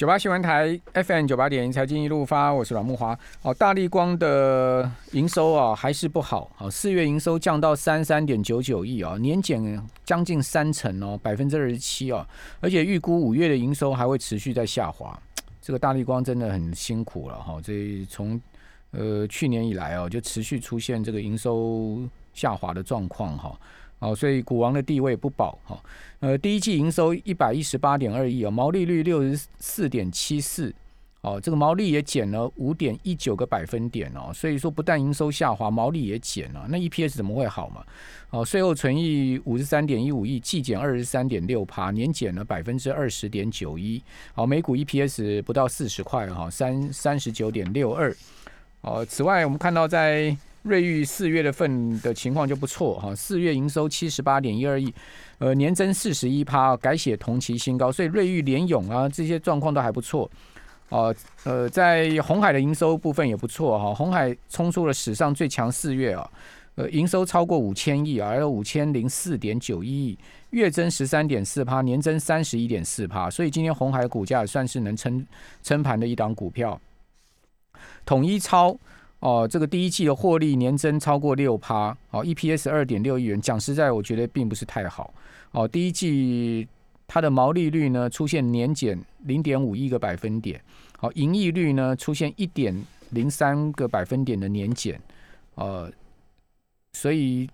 九八新闻台 FM 九八点财经一路发，我是阮木华。哦，大力光的营收啊还是不好，哦，四月营收降到三三点九九亿啊，年减将近三成哦，百分之二十七哦，而且预估五月的营收还会持续在下滑。这个大力光真的很辛苦了哈，这从呃去年以来哦，就持续出现这个营收下滑的状况哈。哦，所以股王的地位不保哈。呃，第一季营收一百一十八点二亿啊，毛利率六十四点七四，哦，这个毛利也减了五点一九个百分点哦。所以说，不但营收下滑，毛利也减了，那 EPS 怎么会好嘛？哦，税后存益五十三点一五亿，季减二十三点六趴，年减了百分之二十点九一。好，每股 EPS 不到四十块哈，三三十九点六二。哦，此外，我们看到在瑞昱四月的份的情况就不错哈，四月营收七十八点一二亿，呃，年增四十一趴，改写同期新高，所以瑞昱联勇啊这些状况都还不错，哦，呃，在红海的营收部分也不错哈，红海冲出了史上最强四月啊，呃，营收超过五千亿，而有五千零四点九一亿，月增十三点四趴，年增三十一点四趴，所以今天红海股价算是能撑撑盘的一档股票，统一超。哦，这个第一季的获利年增超过六趴，哦，EPS 二点六亿元。讲实在，我觉得并不是太好。哦，第一季它的毛利率呢出现年减零点五一个百分点，好，盈利率呢出现一点零三个百分点的年减，呃，所以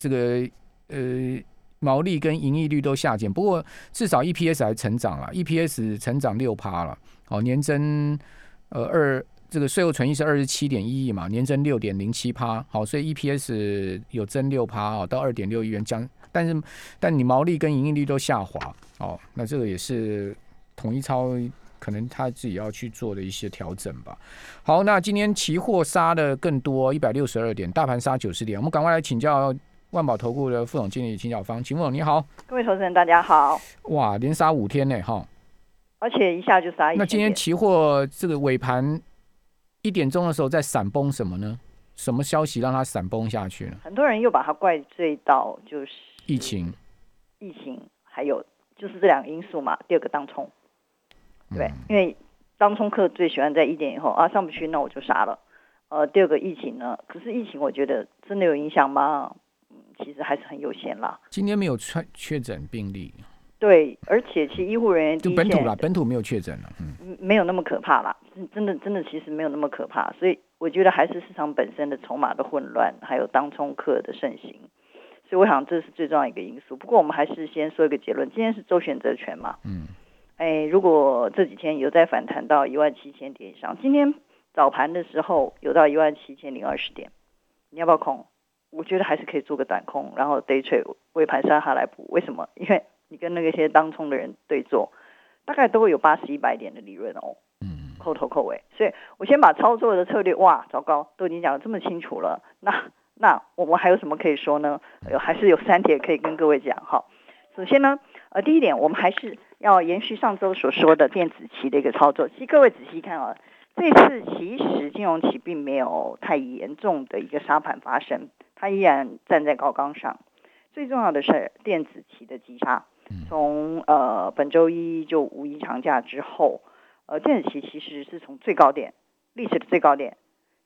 这个呃毛利跟盈利率都下减，不过至少 EPS 还成长了，EPS 成长六趴了，哦，年增呃二。这个税后存益是二十七点一亿嘛，年增六点零七趴，好，所以 EPS 有增六趴哦，到二点六亿元，将但是但你毛利跟营业率都下滑，哦，那这个也是统一超可能他自己要去做的一些调整吧。好，那今天期货杀的更多，一百六十二点，大盘杀九十点，我们赶快来请教万宝投顾的副总经理秦小芳，秦副总你好，各位投资人大家好，哇，连杀五天呢，哈，而且一下就杀一，那今天期货这个尾盘。一点钟的时候在闪崩什么呢？什么消息让它闪崩下去呢？很多人又把它怪罪到就是疫情，疫情还有就是这两个因素嘛。第二个当冲，对，因为当冲客最喜欢在一点以后啊上不去，那我就杀了。呃，第二个疫情呢？可是疫情我觉得真的有影响吗？嗯，其实还是很有限啦。今天没有确确诊病例。对，而且其实医护人员就本土啦，本土没有确诊了，嗯，没有那么可怕啦，真的真的其实没有那么可怕，所以我觉得还是市场本身的筹码的混乱，还有当冲客的盛行，所以我想这是最重要一个因素。不过我们还是先说一个结论，今天是周选择权嘛，嗯，哎，如果这几天有在反弹到一万七千点以上，今天早盘的时候有到一万七千零二十点，你要不要空？我觉得还是可以做个短空，然后 day trade 尾盘杀下来补，为什么？因为你跟那个些当冲的人对坐，大概都会有八十一百点的利润哦。嗯，扣头扣尾，所以我先把操作的策略，哇，糟糕，都已经讲的这么清楚了。那那我们还有什么可以说呢？有还是有三点可以跟各位讲哈。首先呢，呃，第一点，我们还是要延续上周所说的电子期的一个操作。其实各位仔细看啊，这次其实金融期并没有太严重的一个沙盘发生，它依然站在高岗上。最重要的是电子期的急杀。从呃本周一就五一长假之后，呃电子期其实是从最高点历史的最高点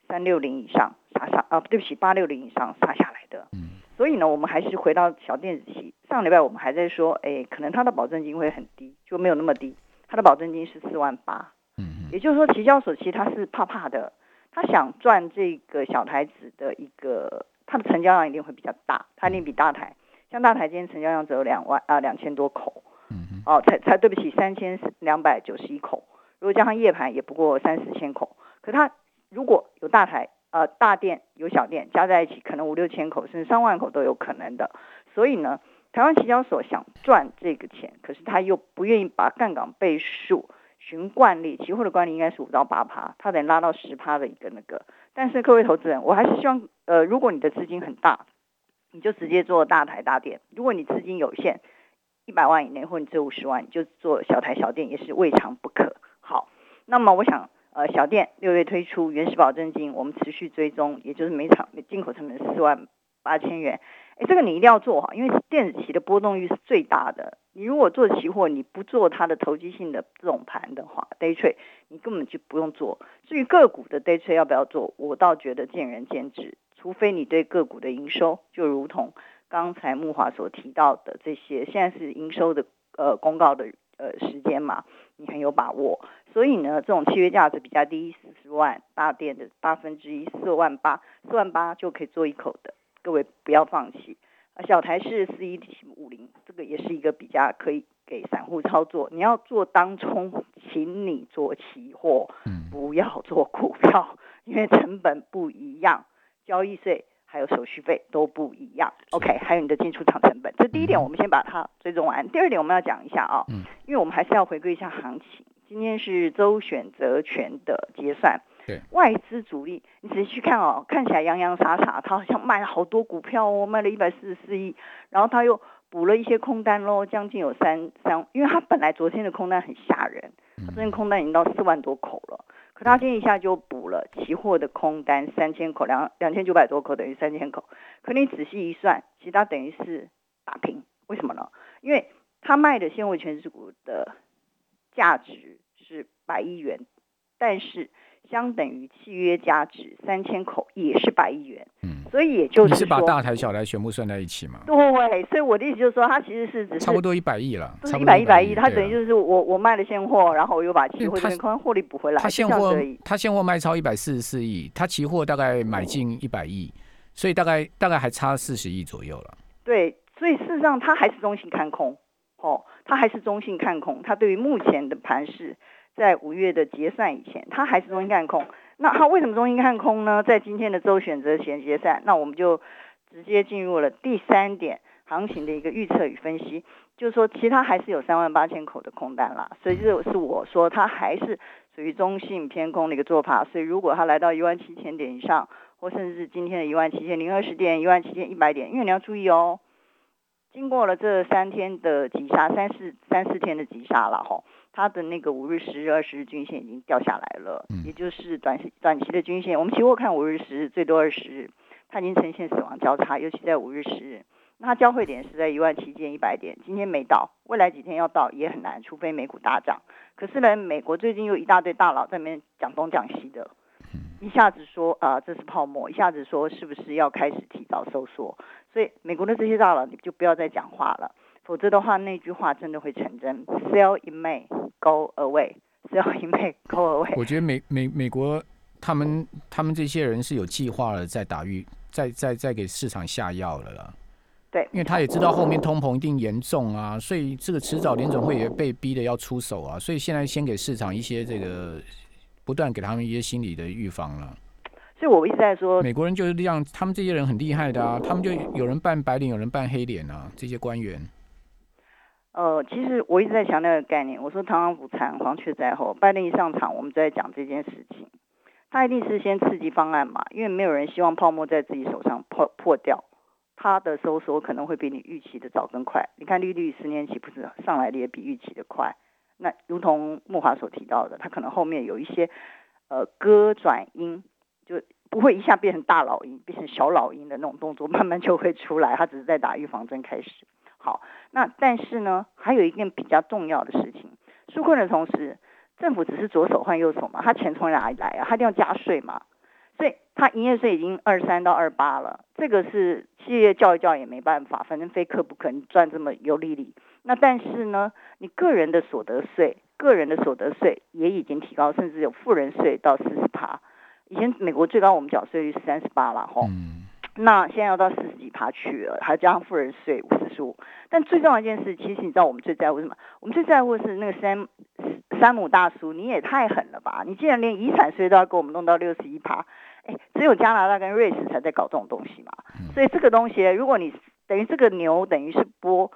三六零以上杀下啊，对不起八六零以上杀下来的。嗯，所以呢，我们还是回到小电子期。上礼拜我们还在说，哎，可能它的保证金会很低，就没有那么低。它的保证金是四万八。嗯也就是说，提交所其实它是怕怕的，他想赚这个小台子的一个，它的成交量一定会比较大，它一定比大台。像大台今天成交量只有两万啊两千多口，嗯哦才才对不起三千两百九十一口，如果加上夜盘也不过三四千口，可它如果有大台呃大店有小店加在一起，可能五六千口甚至上万口都有可能的。所以呢，台湾期交所想赚这个钱，可是他又不愿意把杠杆倍数循惯例，期货的惯例应该是五到八趴，他得拉到十趴的一个那个。但是各位投资人，我还是希望呃，如果你的资金很大。你就直接做大台大店，如果你资金有限，一百万以内或者你只有五十万，你就做小台小店也是未尝不可。好，那么我想，呃，小店六月推出原始保证金，我们持续追踪，也就是每场进口成本四万八千元哎，这个你一定要做好，因为电子期的波动率是最大的。你如果做期货，你不做它的投机性的这种盘的话，day trade 你根本就不用做。至于个股的 day trade 要不要做，我倒觉得见仁见智。除非你对个股的营收，就如同刚才木华所提到的这些，现在是营收的呃公告的呃时间嘛，你很有把握。所以呢，这种契约价值比较低，四十万大店的八分之一，四万八，四万八就可以做一口的，各位不要放弃。小台是四一五零，这个也是一个比较可以给散户操作。你要做当冲，请你做期货，不要做股票，因为成本不一样，交易税还有手续费都不一样。OK，还有你的进出场成本。这第一点，我们先把它追踪完。第二点，我们要讲一下啊，因为我们还是要回归一下行情。今天是周选择权的结算。对外资主力，你仔细去看哦，看起来洋洋洒洒，他好像卖了好多股票哦，卖了一百四十四亿，然后他又补了一些空单喽，将近有三三，因为他本来昨天的空单很吓人，他昨天空单已经到四万多口了，他今一下就补了期货的空单三千口，两两千九百多口等于三千口，可你仔细一算，其他等于是打平，为什么呢？因为他卖的纤维全值股的价值是百亿元，但是。相等于契约价值三千口也是百亿元，嗯，所以也就是你是把大台小台全部算在一起吗？对，所以我的意思就是说，它其实是只是差不多一百亿了，一百一百亿，它等于就是我我卖了现货，然后我又把期货这边空获利补回来，它现货它现货卖超一百四十四亿，它期货大概买进一百亿，所以大概大概还差四十亿左右了。对，所以事实上它还是中性看空，哦，它还是中性看空，它对于目前的盘势。在五月的结算以前，它还是中性看空。那它为什么中心看空呢？在今天的周选择前结算，那我们就直接进入了第三点行情的一个预测与分析，就是说，其他还是有三万八千口的空单啦，所以这是我说它还是属于中性偏空的一个做法。所以如果它来到一万七千点以上，或甚至是今天的一万七千零二十点、一万七千一百点，因为你要注意哦，经过了这三天的急杀，三四三四天的急杀了哈。它的那个五日、十日、二十日均线已经掉下来了，也就是短期短期的均线。我们期货看五日、十日，最多二十日，它已经呈现死亡交叉，尤其在五日、十日。那它交汇点是在一万七千一百点，今天没到，未来几天要到也很难，除非美股大涨。可是呢，美国最近又一大堆大佬在那边讲东讲西的，一下子说啊这是泡沫，一下子说是不是要开始提早收缩。所以美国的这些大佬你就不要再讲话了。否则的话，那句话真的会成真。Sell in May, go away. Sell in May, go away. 我觉得美美美国他们他们这些人是有计划了，在打预，在在在给市场下药了啦。对，因为他也知道后面通膨一定严重啊，所以这个迟早联总会也被逼的要出手啊，所以现在先给市场一些这个，不断给他们一些心理的预防了。所以我一直在说，美国人就是这样，他们这些人很厉害的啊，他们就有人扮白脸，有人扮黑脸啊，这些官员。呃，其实我一直在强调一个概念，我说螳螂捕蝉，黄雀在后。拜登一上场，我们就在讲这件事情，他一定是先刺激方案嘛，因为没有人希望泡沫在自己手上破破掉，他的收缩可能会比你预期的早更快。你看利率十年期不是上来的也比预期的快，那如同木华所提到的，他可能后面有一些呃歌转音，就不会一下变成大老鹰，变成小老鹰的那种动作，慢慢就会出来，他只是在打预防针开始。好，那但是呢，还有一件比较重要的事情，纾困的同时，政府只是左手换右手嘛，他钱从哪里来啊？他一定要加税嘛，所以他营业税已经二三到二八了，这个是企业叫一叫也没办法，反正非课不可，你赚这么有利利。那但是呢，你个人的所得税，个人的所得税也已经提高，甚至有富人税到四十趴，以前美国最高我们缴税率是三十八了，吼。那现在要到四十几趴去了，还加上富人税四十五。但最重要一件事，其实你知道我们最在乎什么？我们最在乎的是那个山山姆大叔，你也太狠了吧！你竟然连遗产税都要给我们弄到六十一趴，哎，只有加拿大跟瑞士才在搞这种东西嘛。所以这个东西，如果你等于这个牛等于是播，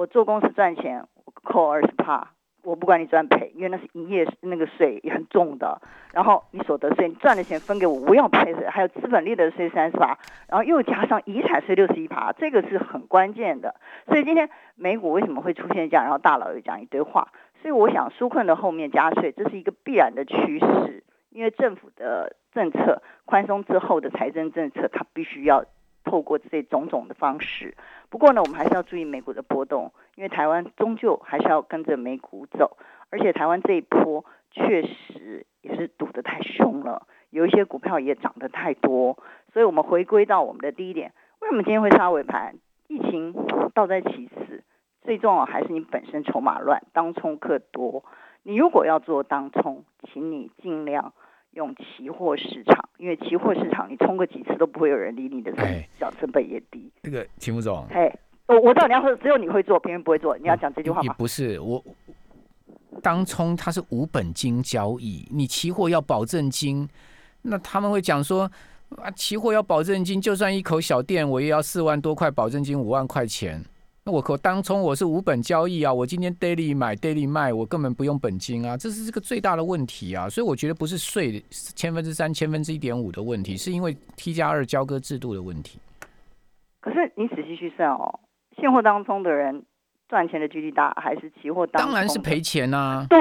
我做公司赚钱，我扣二十趴。我不管你赚赔，因为那是营业那个税也很重的。然后你所得税，你赚的钱分给我，我要赔税。还有资本利得税三十八，然后又加上遗产税六十一趴，这个是很关键的。所以今天美股为什么会出现这样？然后大佬又讲一堆话。所以我想，纾困的后面加税，这是一个必然的趋势。因为政府的政策宽松之后的财政政策，它必须要透过这种种的方式。不过呢，我们还是要注意美股的波动，因为台湾终究还是要跟着美股走，而且台湾这一波确实也是赌得太凶了，有一些股票也涨得太多，所以我们回归到我们的第一点，为什么今天会杀尾盘？疫情倒在其次，最重要还是你本身筹码乱，当冲客多。你如果要做当冲，请你尽量用期货市场，因为期货市场你冲个几次都不会有人理你的，小成本也低。这个秦副总，哎，我我知道你要说只有你会做，别人不会做，你要讲这句话吗？也不是，我当冲它是无本金交易，你期货要保证金，那他们会讲说。啊，期货要保证金，就算一口小店，我也要四万多块保证金，五万块钱。那我可当冲我是无本交易啊，我今天 daily 买 daily 卖，我根本不用本金啊，这是这个最大的问题啊。所以我觉得不是税千分之三、千分之一点五的问题，是因为 T 加二交割制度的问题。可是你仔细去算哦，现货当中的人赚钱的几率大，还是期货当？当然是赔钱啊。对，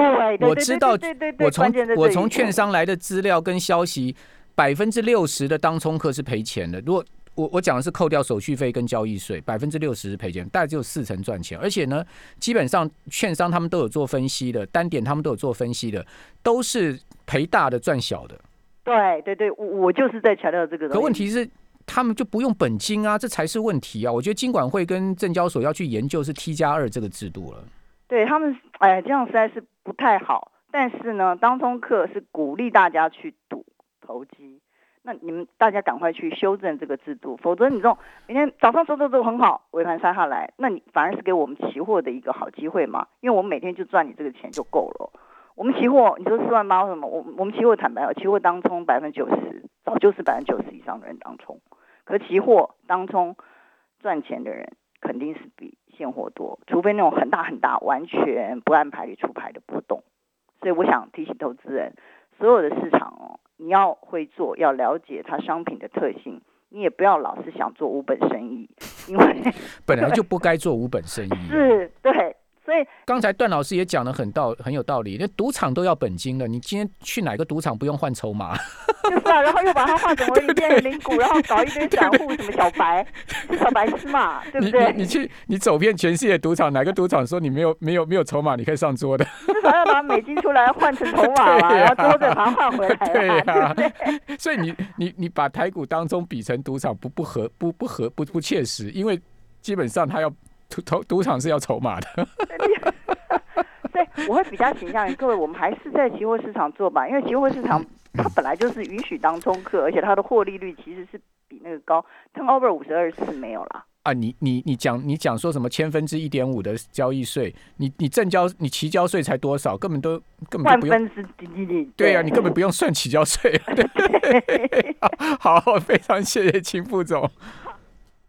我知道，对对对，我从我从券商来的资料跟消息。百分之六十的当冲客是赔钱的。如果我我讲的是扣掉手续费跟交易税，百分之六十是赔钱，大概只有四成赚钱。而且呢，基本上券商他们都有做分析的，单点他们都有做分析的，都是赔大的赚小的。对对对，我我就是在强调这个。可问题是，他们就不用本金啊，这才是问题啊！我觉得金管会跟证交所要去研究是 T 加二这个制度了。对他们，哎，这样实在是不太好。但是呢，当中客是鼓励大家去赌。投机，那你们大家赶快去修正这个制度，否则你这种明天早上走走走很好，尾盘杀下来，那你反而是给我们期货的一个好机会嘛？因为我们每天就赚你这个钱就够了。我们期货，你说四万八什么？我我们期货坦白，期货当冲百分之九十，早就是百分之九十以上的人当冲。可期货当冲赚钱的人肯定是比现货多，除非那种很大很大、完全不按牌理出牌的波动。所以我想提醒投资人，所有的市场哦。你要会做，要了解它商品的特性，你也不要老是想做无本生意，因为 本来就不该做无本生意。是，对。刚才段老师也讲的很道很有道理，那赌场都要本金的，你今天去哪个赌场不用换筹码？就是啊，然后又把它换成 为一变零股，然后搞一堆散户，什么小白，小白痴嘛，对不对？你你去你走遍全世界赌场，哪个赌场说你没有没有没有筹码，你可以上桌的？至少要把美金出来换成筹码嘛，然后之后再把它换回来。对呀，所以你你你把台股当中比成赌场，不不合不不合不不切实，因为基本上他要。赌赌赌场是要筹码的，对，我会比较倾向于各位，我们还是在期货市场做吧，因为期货市场它本来就是允许当冲客，而且它的获利率其实是比那个高，turnover 五十二次没有啦。啊，你你你讲你讲说什么千分之一点五的交易税，你你正交你期交税才多少，根本都根本就不用。万分之几几对啊，你根本不用算期交税。好，非常谢谢秦副总。